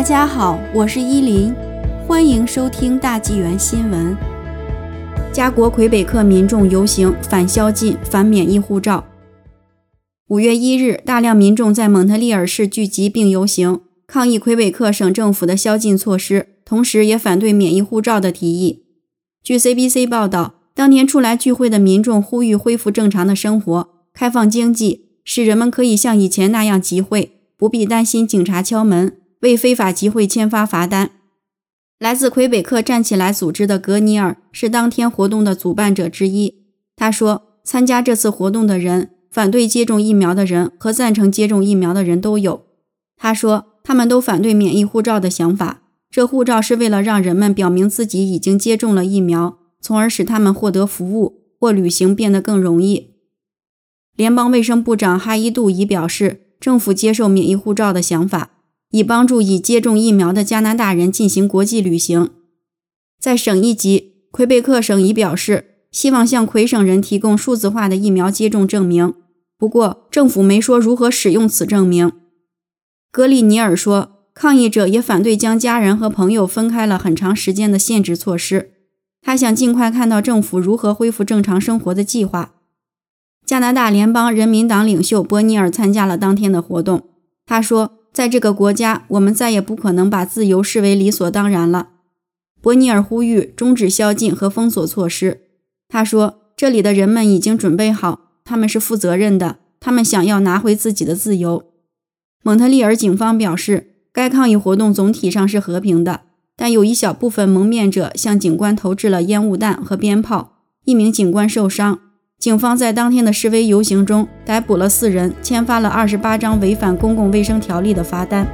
大家好，我是依林，欢迎收听大纪元新闻。加国魁北克民众游行反宵禁、反免疫护照。五月一日，大量民众在蒙特利尔市聚集并游行，抗议魁北克省政府的宵禁措施，同时也反对免疫护照的提议。据 CBC 报道，当天出来聚会的民众呼吁恢复正常的生活，开放经济，使人们可以像以前那样集会，不必担心警察敲门。为非法集会签发罚单。来自魁北克站起来组织的格尼尔是当天活动的主办者之一。他说：“参加这次活动的人，反对接种疫苗的人和赞成接种疫苗的人都有。”他说：“他们都反对免疫护照的想法。这护照是为了让人们表明自己已经接种了疫苗，从而使他们获得服务或旅行变得更容易。”联邦卫生部长哈伊杜已表示，政府接受免疫护照的想法。以帮助已接种疫苗的加拿大人进行国际旅行。在省一级，魁北克省已表示希望向魁省人提供数字化的疫苗接种证明，不过政府没说如何使用此证明。格里尼尔说，抗议者也反对将家人和朋友分开了很长时间的限制措施。他想尽快看到政府如何恢复正常生活的计划。加拿大联邦人民党领袖伯尼尔参加了当天的活动。他说。在这个国家，我们再也不可能把自由视为理所当然了。伯尼尔呼吁终止宵禁和封锁措施。他说：“这里的人们已经准备好，他们是负责任的，他们想要拿回自己的自由。”蒙特利尔警方表示，该抗议活动总体上是和平的，但有一小部分蒙面者向警官投掷了烟雾弹和鞭炮，一名警官受伤。警方在当天的示威游行中逮捕了四人，签发了二十八张违反公共卫生条例的罚单。